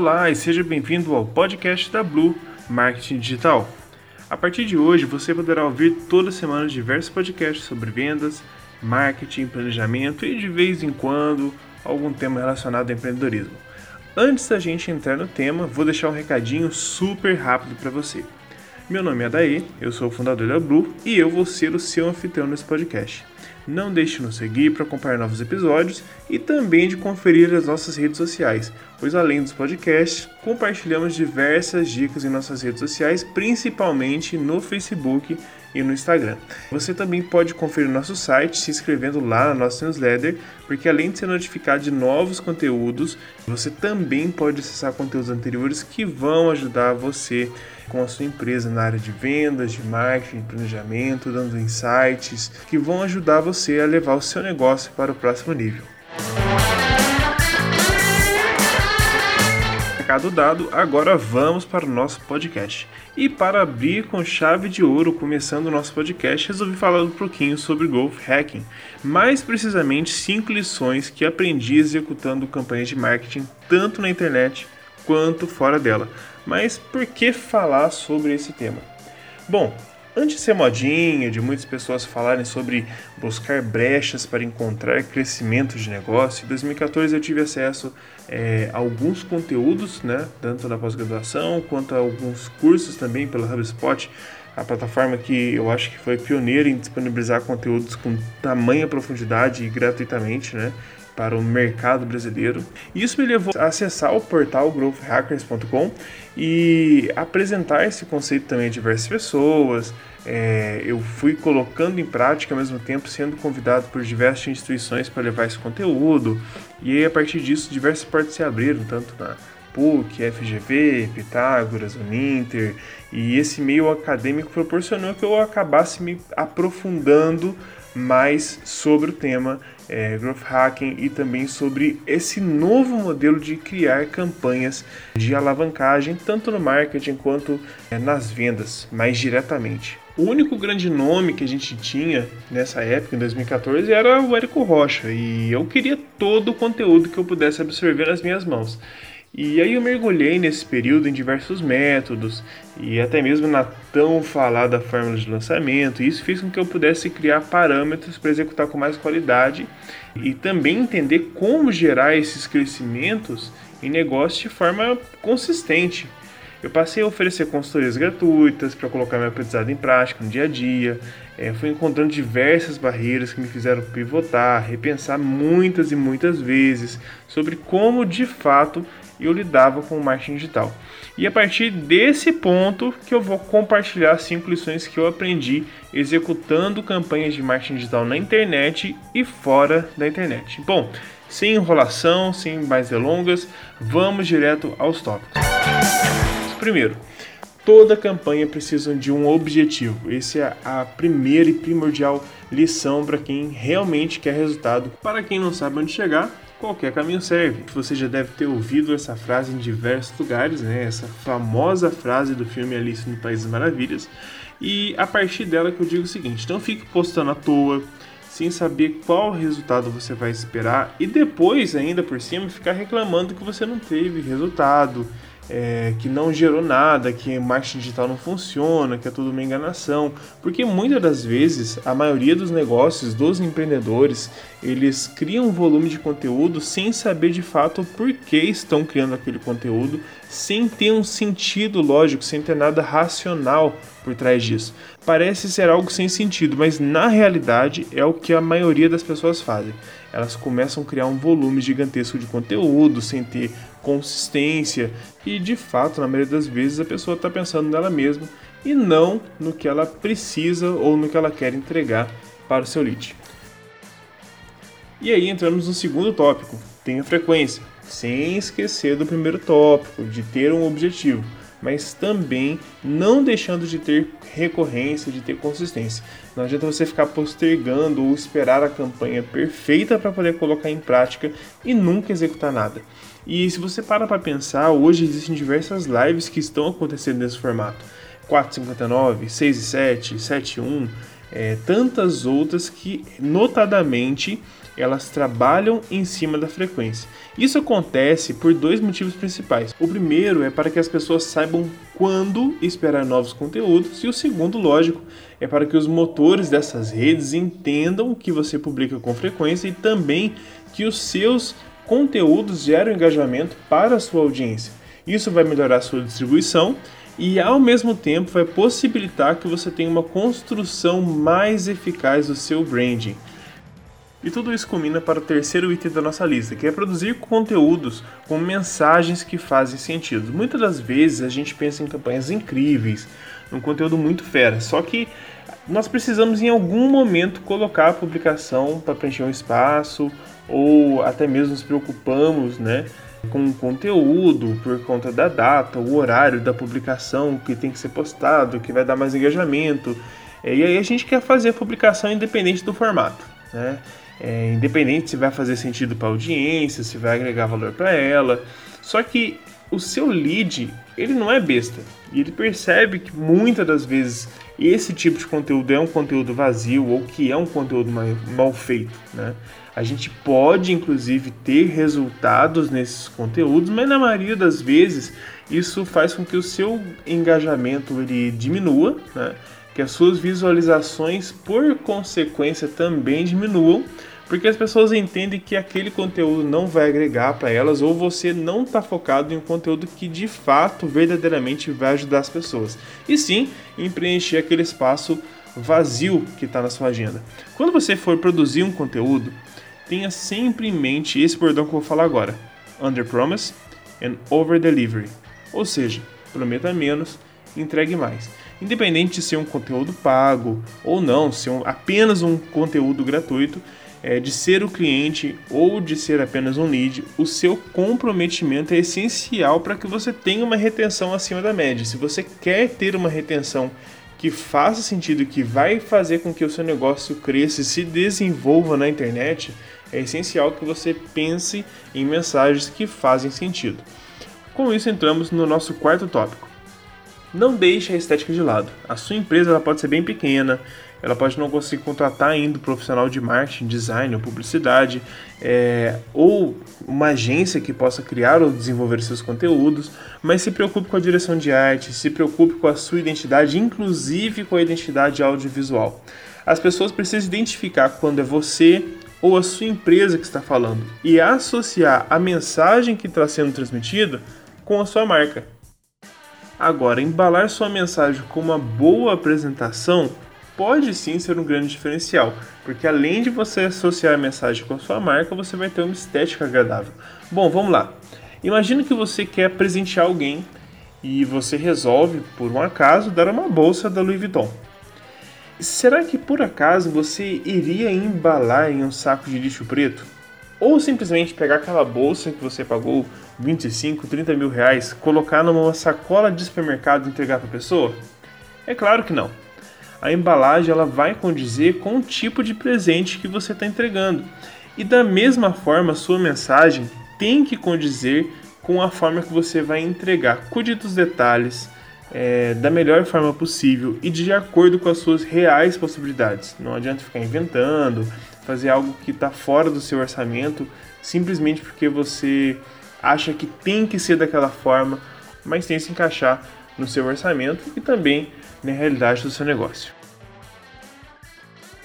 Olá e seja bem-vindo ao podcast da Blue Marketing Digital. A partir de hoje você poderá ouvir toda semana diversos podcasts sobre vendas, marketing, planejamento e de vez em quando algum tema relacionado ao empreendedorismo. Antes da gente entrar no tema, vou deixar um recadinho super rápido para você. Meu nome é Adair, eu sou o fundador da Blue e eu vou ser o seu anfitrião nesse podcast. Não deixe de nos seguir para acompanhar novos episódios e também de conferir as nossas redes sociais, pois além dos podcasts, compartilhamos diversas dicas em nossas redes sociais, principalmente no Facebook e no Instagram. Você também pode conferir nosso site se inscrevendo lá na nossa newsletter, porque além de ser notificado de novos conteúdos, você também pode acessar conteúdos anteriores que vão ajudar você com a sua empresa na área de vendas, de marketing, planejamento, dando insights que vão ajudar você a levar o seu negócio para o próximo nível. Recado dado, agora vamos para o nosso podcast. E para abrir com chave de ouro, começando o nosso podcast, resolvi falar um pouquinho sobre Growth Hacking, mais precisamente cinco lições que aprendi executando campanhas de marketing tanto na internet quanto fora dela. Mas por que falar sobre esse tema? Bom, antes de ser modinha, de muitas pessoas falarem sobre buscar brechas para encontrar crescimento de negócio, em 2014 eu tive acesso é, a alguns conteúdos, né, tanto da pós-graduação quanto a alguns cursos também pela HubSpot, a plataforma que eu acho que foi pioneira em disponibilizar conteúdos com tamanha profundidade e gratuitamente, né? Para o mercado brasileiro. Isso me levou a acessar o portal growthhackers.com e apresentar esse conceito também a diversas pessoas. É, eu fui colocando em prática ao mesmo tempo, sendo convidado por diversas instituições para levar esse conteúdo. E aí, a partir disso, diversas portas se abriram, tanto na PUC, FGV, Pitágoras, Uninter, e esse meio acadêmico proporcionou que eu acabasse me aprofundando mais sobre o tema é, Growth Hacking e também sobre esse novo modelo de criar campanhas de alavancagem, tanto no marketing quanto é, nas vendas, mais diretamente. O único grande nome que a gente tinha nessa época, em 2014, era o Érico Rocha, e eu queria todo o conteúdo que eu pudesse absorver nas minhas mãos. E aí eu mergulhei nesse período em diversos métodos e até mesmo na tão falada fórmula de lançamento. E isso fez com que eu pudesse criar parâmetros para executar com mais qualidade e também entender como gerar esses crescimentos em negócio de forma consistente. Eu passei a oferecer consultorias gratuitas para colocar meu aprendizado em prática no dia a dia. É, fui encontrando diversas barreiras que me fizeram pivotar, repensar muitas e muitas vezes sobre como de fato eu lidava com o marketing digital. E a partir desse ponto que eu vou compartilhar cinco lições que eu aprendi executando campanhas de marketing digital na internet e fora da internet. Bom, sem enrolação, sem mais delongas, vamos direto aos tópicos. Primeiro, toda campanha precisa de um objetivo. Essa é a primeira e primordial lição para quem realmente quer resultado. Para quem não sabe onde chegar, qualquer caminho serve. Você já deve ter ouvido essa frase em diversos lugares, né? Essa famosa frase do filme Alice no País das Maravilhas. E a partir dela que eu digo o seguinte: não fique postando à toa, sem saber qual resultado você vai esperar e depois ainda por cima ficar reclamando que você não teve resultado é, que não gerou nada, que marketing digital não funciona, que é tudo uma enganação, porque muitas das vezes a maioria dos negócios, dos empreendedores, eles criam um volume de conteúdo sem saber de fato por que estão criando aquele conteúdo, sem ter um sentido lógico, sem ter nada racional por trás disso. Parece ser algo sem sentido, mas na realidade é o que a maioria das pessoas fazem. Elas começam a criar um volume gigantesco de conteúdo sem ter consistência e de fato, na maioria das vezes, a pessoa está pensando nela mesma e não no que ela precisa ou no que ela quer entregar para o seu lead. E aí entramos no segundo tópico, tenha frequência, sem esquecer do primeiro tópico, de ter um objetivo mas também não deixando de ter recorrência, de ter consistência. Não adianta você ficar postergando ou esperar a campanha perfeita para poder colocar em prática e nunca executar nada. E se você para para pensar, hoje existem diversas lives que estão acontecendo nesse formato. 459, 6 e 7, 7 e 1, é, tantas outras que notadamente elas trabalham em cima da frequência. Isso acontece por dois motivos principais. O primeiro é para que as pessoas saibam quando esperar novos conteúdos, e o segundo, lógico, é para que os motores dessas redes entendam que você publica com frequência e também que os seus conteúdos geram engajamento para a sua audiência. Isso vai melhorar a sua distribuição e ao mesmo tempo vai possibilitar que você tenha uma construção mais eficaz do seu branding. E tudo isso combina para o terceiro item da nossa lista, que é produzir conteúdos com mensagens que fazem sentido. Muitas das vezes a gente pensa em campanhas incríveis, um conteúdo muito fera, só que nós precisamos em algum momento colocar a publicação para preencher um espaço ou até mesmo nos preocupamos, né, com o conteúdo por conta da data, o horário da publicação que tem que ser postado, que vai dar mais engajamento. E aí a gente quer fazer a publicação independente do formato, né? É, independente se vai fazer sentido para a audiência, se vai agregar valor para ela. Só que o seu lead, ele não é besta. E ele percebe que muitas das vezes esse tipo de conteúdo é um conteúdo vazio ou que é um conteúdo mal feito, né? A gente pode, inclusive, ter resultados nesses conteúdos, mas na maioria das vezes isso faz com que o seu engajamento ele diminua, né? Que as suas visualizações, por consequência, também diminuam, porque as pessoas entendem que aquele conteúdo não vai agregar para elas ou você não está focado em um conteúdo que de fato, verdadeiramente vai ajudar as pessoas, e sim em preencher aquele espaço vazio que está na sua agenda. Quando você for produzir um conteúdo, tenha sempre em mente esse bordão que eu vou falar agora: Under Promise and Over Delivery. Ou seja, prometa menos, entregue mais. Independente de ser um conteúdo pago ou não, se um, apenas um conteúdo gratuito, é, de ser o cliente ou de ser apenas um lead, o seu comprometimento é essencial para que você tenha uma retenção acima da média. Se você quer ter uma retenção que faça sentido, que vai fazer com que o seu negócio cresça e se desenvolva na internet, é essencial que você pense em mensagens que fazem sentido. Com isso, entramos no nosso quarto tópico. Não deixe a estética de lado. A sua empresa ela pode ser bem pequena, ela pode não conseguir contratar ainda um profissional de marketing, design ou publicidade, é, ou uma agência que possa criar ou desenvolver seus conteúdos, mas se preocupe com a direção de arte, se preocupe com a sua identidade, inclusive com a identidade audiovisual. As pessoas precisam identificar quando é você ou a sua empresa que está falando e associar a mensagem que está sendo transmitida com a sua marca. Agora, embalar sua mensagem com uma boa apresentação pode sim ser um grande diferencial, porque além de você associar a mensagem com a sua marca, você vai ter uma estética agradável. Bom, vamos lá. Imagina que você quer presentear alguém e você resolve, por um acaso, dar uma bolsa da Louis Vuitton. Será que por acaso você iria embalar em um saco de lixo preto? Ou simplesmente pegar aquela bolsa que você pagou 25, 30 mil reais, colocar numa sacola de supermercado e entregar para a pessoa? É claro que não. A embalagem ela vai condizer com o tipo de presente que você está entregando. E da mesma forma, sua mensagem tem que condizer com a forma que você vai entregar. Cuide dos detalhes, é, da melhor forma possível e de acordo com as suas reais possibilidades. Não adianta ficar inventando, fazer algo que está fora do seu orçamento simplesmente porque você acha que tem que ser daquela forma, mas tem que se encaixar no seu orçamento e também na realidade do seu negócio.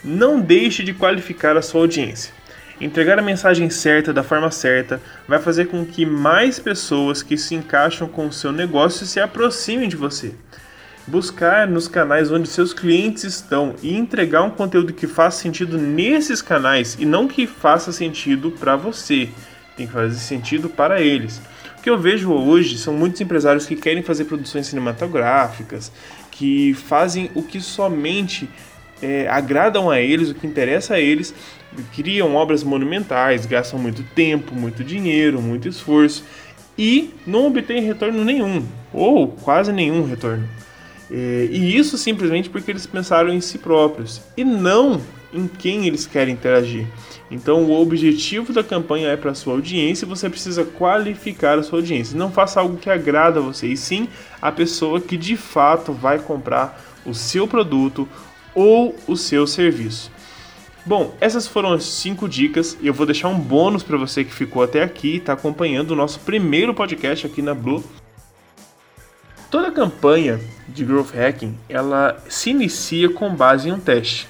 Não deixe de qualificar a sua audiência. Entregar a mensagem certa da forma certa vai fazer com que mais pessoas que se encaixam com o seu negócio se aproximem de você. Buscar nos canais onde seus clientes estão e entregar um conteúdo que faça sentido nesses canais e não que faça sentido para você, tem que fazer sentido para eles. O que eu vejo hoje são muitos empresários que querem fazer produções cinematográficas, que fazem o que somente é, agradam a eles, o que interessa a eles, criam obras monumentais, gastam muito tempo, muito dinheiro, muito esforço e não obtêm retorno nenhum, ou quase nenhum retorno. É, e isso simplesmente porque eles pensaram em si próprios e não em quem eles querem interagir. Então, o objetivo da campanha é para sua audiência, você precisa qualificar a sua audiência. Não faça algo que agrada a você, e sim a pessoa que de fato vai comprar o seu produto ou o seu serviço. Bom, essas foram as 5 dicas e eu vou deixar um bônus para você que ficou até aqui e está acompanhando o nosso primeiro podcast aqui na Blue. Toda campanha de growth hacking, ela se inicia com base em um teste.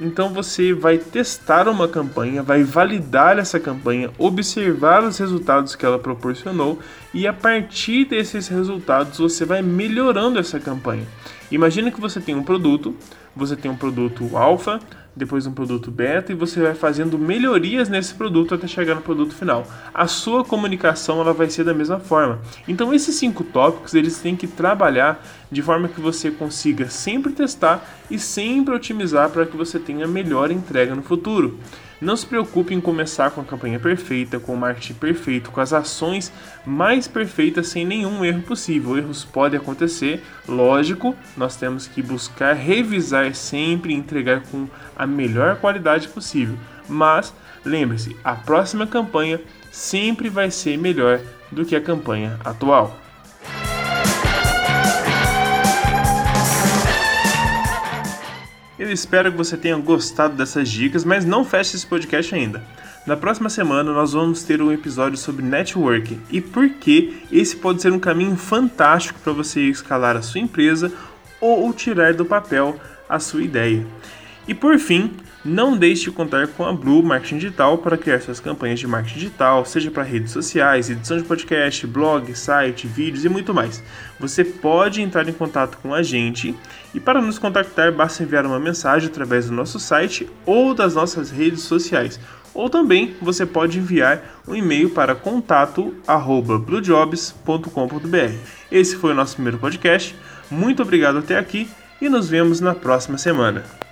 Então você vai testar uma campanha, vai validar essa campanha, observar os resultados que ela proporcionou e a partir desses resultados você vai melhorando essa campanha. Imagina que você tem um produto, você tem um produto alfa, depois um produto beta e você vai fazendo melhorias nesse produto até chegar no produto final. A sua comunicação ela vai ser da mesma forma. Então esses cinco tópicos eles têm que trabalhar de forma que você consiga sempre testar e sempre otimizar para que você tenha melhor entrega no futuro. Não se preocupe em começar com a campanha perfeita, com o marketing perfeito, com as ações mais perfeitas sem nenhum erro possível. Erros podem acontecer, lógico, nós temos que buscar revisar sempre e entregar com a melhor qualidade possível. Mas lembre-se, a próxima campanha sempre vai ser melhor do que a campanha atual. Eu espero que você tenha gostado dessas dicas, mas não feche esse podcast ainda. Na próxima semana nós vamos ter um episódio sobre networking e por que esse pode ser um caminho fantástico para você escalar a sua empresa ou tirar do papel a sua ideia. E por fim, não deixe de contar com a Blue Marketing Digital para criar suas campanhas de marketing digital, seja para redes sociais, edição de podcast, blog, site, vídeos e muito mais. Você pode entrar em contato com a gente e para nos contactar basta enviar uma mensagem através do nosso site ou das nossas redes sociais. Ou também você pode enviar um e-mail para contato@bluejobs.com.br. Esse foi o nosso primeiro podcast. Muito obrigado até aqui e nos vemos na próxima semana.